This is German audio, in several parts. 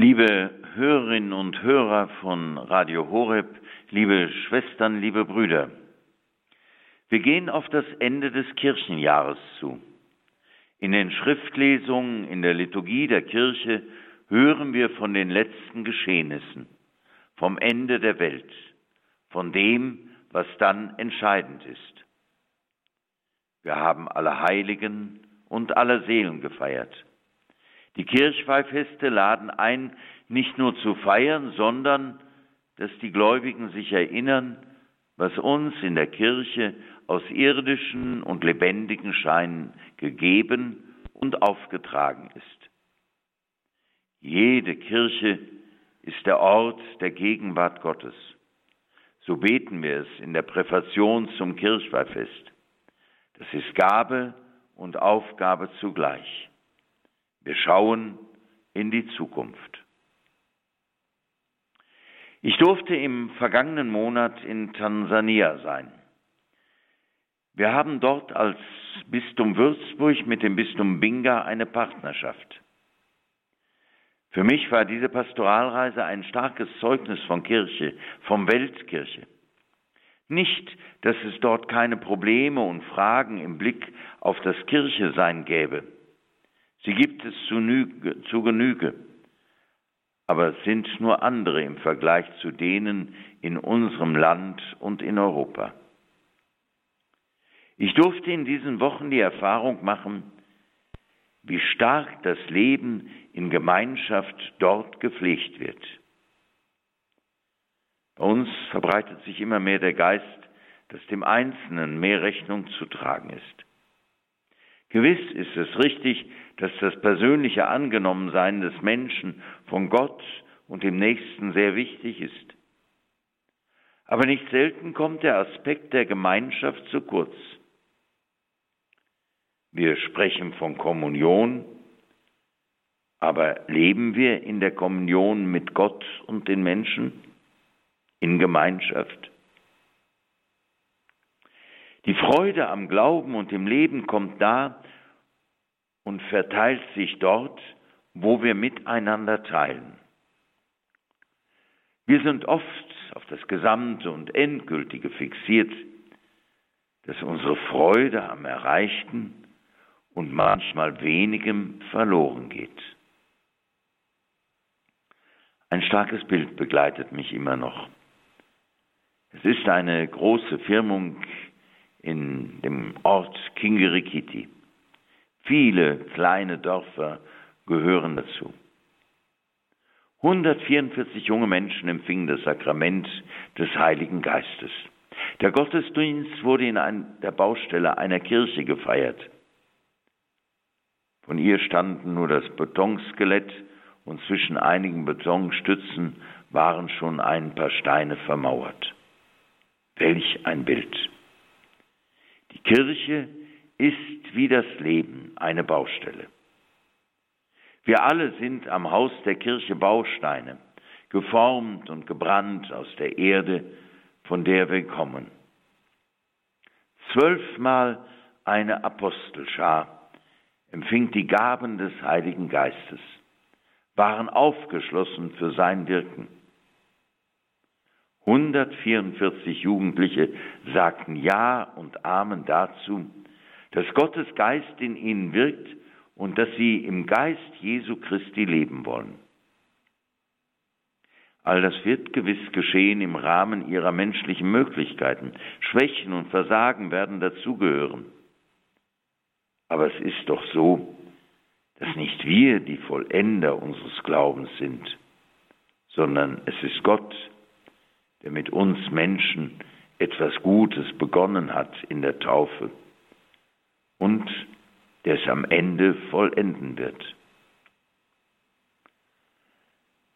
Liebe Hörerinnen und Hörer von Radio Horeb, liebe Schwestern, liebe Brüder, wir gehen auf das Ende des Kirchenjahres zu. In den Schriftlesungen in der Liturgie der Kirche hören wir von den letzten Geschehnissen, vom Ende der Welt, von dem, was dann entscheidend ist. Wir haben alle Heiligen und alle Seelen gefeiert. Die Kirchweihfeste laden ein, nicht nur zu feiern, sondern dass die Gläubigen sich erinnern, was uns in der Kirche aus irdischen und lebendigen Scheinen gegeben und aufgetragen ist. Jede Kirche ist der Ort der Gegenwart Gottes. So beten wir es in der Präfation zum Kirchweihfest. Das ist Gabe und Aufgabe zugleich. Wir schauen in die Zukunft. Ich durfte im vergangenen Monat in Tansania sein. Wir haben dort als Bistum Würzburg mit dem Bistum Binga eine Partnerschaft. Für mich war diese Pastoralreise ein starkes Zeugnis von Kirche, von Weltkirche. Nicht, dass es dort keine Probleme und Fragen im Blick auf das Kirchesein gäbe. Sie gibt es zu, Nüge, zu Genüge, aber es sind nur andere im Vergleich zu denen in unserem Land und in Europa. Ich durfte in diesen Wochen die Erfahrung machen, wie stark das Leben in Gemeinschaft dort gepflegt wird. Bei uns verbreitet sich immer mehr der Geist, dass dem Einzelnen mehr Rechnung zu tragen ist. Gewiss ist es richtig, dass das persönliche Angenommensein des Menschen von Gott und dem Nächsten sehr wichtig ist. Aber nicht selten kommt der Aspekt der Gemeinschaft zu kurz. Wir sprechen von Kommunion, aber leben wir in der Kommunion mit Gott und den Menschen in Gemeinschaft? Die Freude am Glauben und im Leben kommt da und verteilt sich dort, wo wir miteinander teilen. Wir sind oft auf das Gesamte und Endgültige fixiert, dass unsere Freude am Erreichten und manchmal wenigem verloren geht. Ein starkes Bild begleitet mich immer noch. Es ist eine große Firmung in dem Ort Kingerikiti. Viele kleine Dörfer gehören dazu. 144 junge Menschen empfingen das Sakrament des Heiligen Geistes. Der Gottesdienst wurde in der Baustelle einer Kirche gefeiert. Von ihr standen nur das Betonskelett und zwischen einigen Betonstützen waren schon ein paar Steine vermauert. Welch ein Bild! Kirche ist wie das Leben eine Baustelle. Wir alle sind am Haus der Kirche Bausteine, geformt und gebrannt aus der Erde, von der wir kommen. Zwölfmal eine Apostelschar empfing die Gaben des Heiligen Geistes, waren aufgeschlossen für sein Wirken. 144 Jugendliche sagten Ja und Amen dazu, dass Gottes Geist in ihnen wirkt und dass sie im Geist Jesu Christi leben wollen. All das wird gewiss geschehen im Rahmen ihrer menschlichen Möglichkeiten. Schwächen und Versagen werden dazugehören. Aber es ist doch so, dass nicht wir die Vollender unseres Glaubens sind, sondern es ist Gott, der mit uns Menschen etwas Gutes begonnen hat in der Taufe und der es am Ende vollenden wird.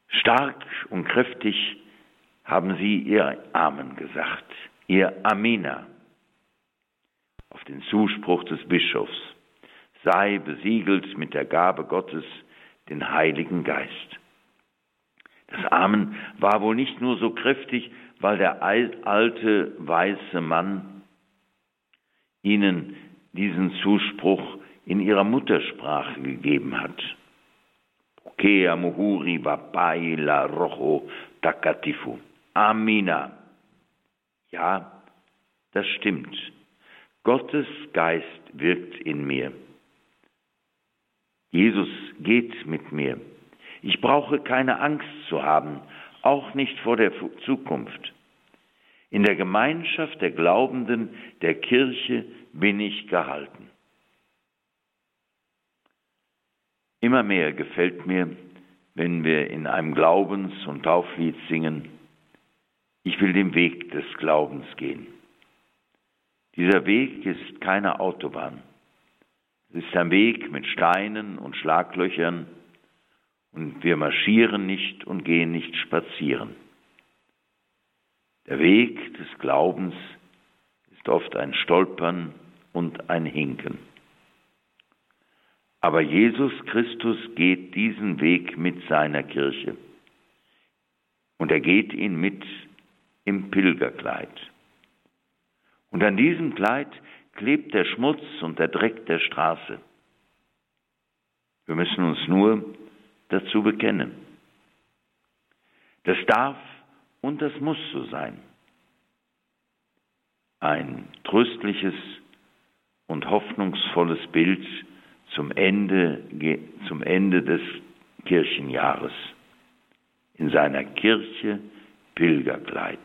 Stark und kräftig haben sie ihr Amen gesagt, ihr Amina, auf den Zuspruch des Bischofs sei besiegelt mit der Gabe Gottes, den Heiligen Geist. Das Amen war wohl nicht nur so kräftig, weil der alte weiße Mann ihnen diesen Zuspruch in ihrer Muttersprache gegeben hat. Kea muhuri vapai la rojo takatifu. Amina. Ja, das stimmt. Gottes Geist wirkt in mir. Jesus geht mit mir. Ich brauche keine Angst zu haben, auch nicht vor der Zukunft. In der Gemeinschaft der Glaubenden der Kirche bin ich gehalten. Immer mehr gefällt mir, wenn wir in einem Glaubens- und Tauflied singen, ich will den Weg des Glaubens gehen. Dieser Weg ist keine Autobahn. Es ist ein Weg mit Steinen und Schlaglöchern und wir marschieren nicht und gehen nicht spazieren. Der Weg des Glaubens ist oft ein Stolpern und ein Hinken. Aber Jesus Christus geht diesen Weg mit seiner Kirche. Und er geht ihn mit im Pilgerkleid. Und an diesem Kleid klebt der Schmutz und der Dreck der Straße. Wir müssen uns nur dazu bekennen. Das darf und das muss so sein. Ein tröstliches und hoffnungsvolles Bild zum Ende, zum Ende des Kirchenjahres. In seiner Kirche Pilgerkleid.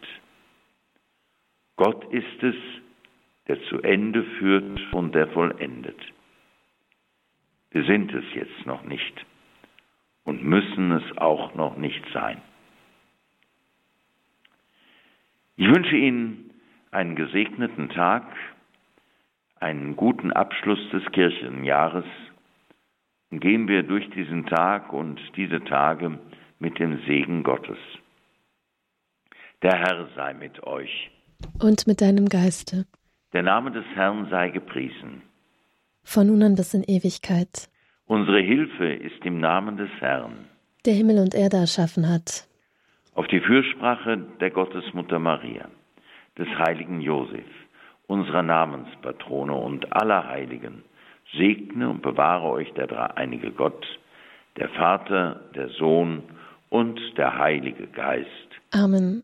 Gott ist es, der zu Ende führt und der vollendet. Wir sind es jetzt noch nicht und müssen es auch noch nicht sein. Ich wünsche Ihnen einen gesegneten Tag einen guten Abschluss des Kirchenjahres und gehen wir durch diesen Tag und diese Tage mit dem Segen Gottes. Der Herr sei mit euch. Und mit deinem Geiste. Der Name des Herrn sei gepriesen. Von nun an bis in Ewigkeit. Unsere Hilfe ist im Namen des Herrn. Der Himmel und Erde erschaffen hat. Auf die Fürsprache der Gottesmutter Maria, des heiligen Josef unserer Namenspatrone und aller Heiligen, segne und bewahre euch der dreieinige Gott, der Vater, der Sohn und der Heilige Geist. Amen.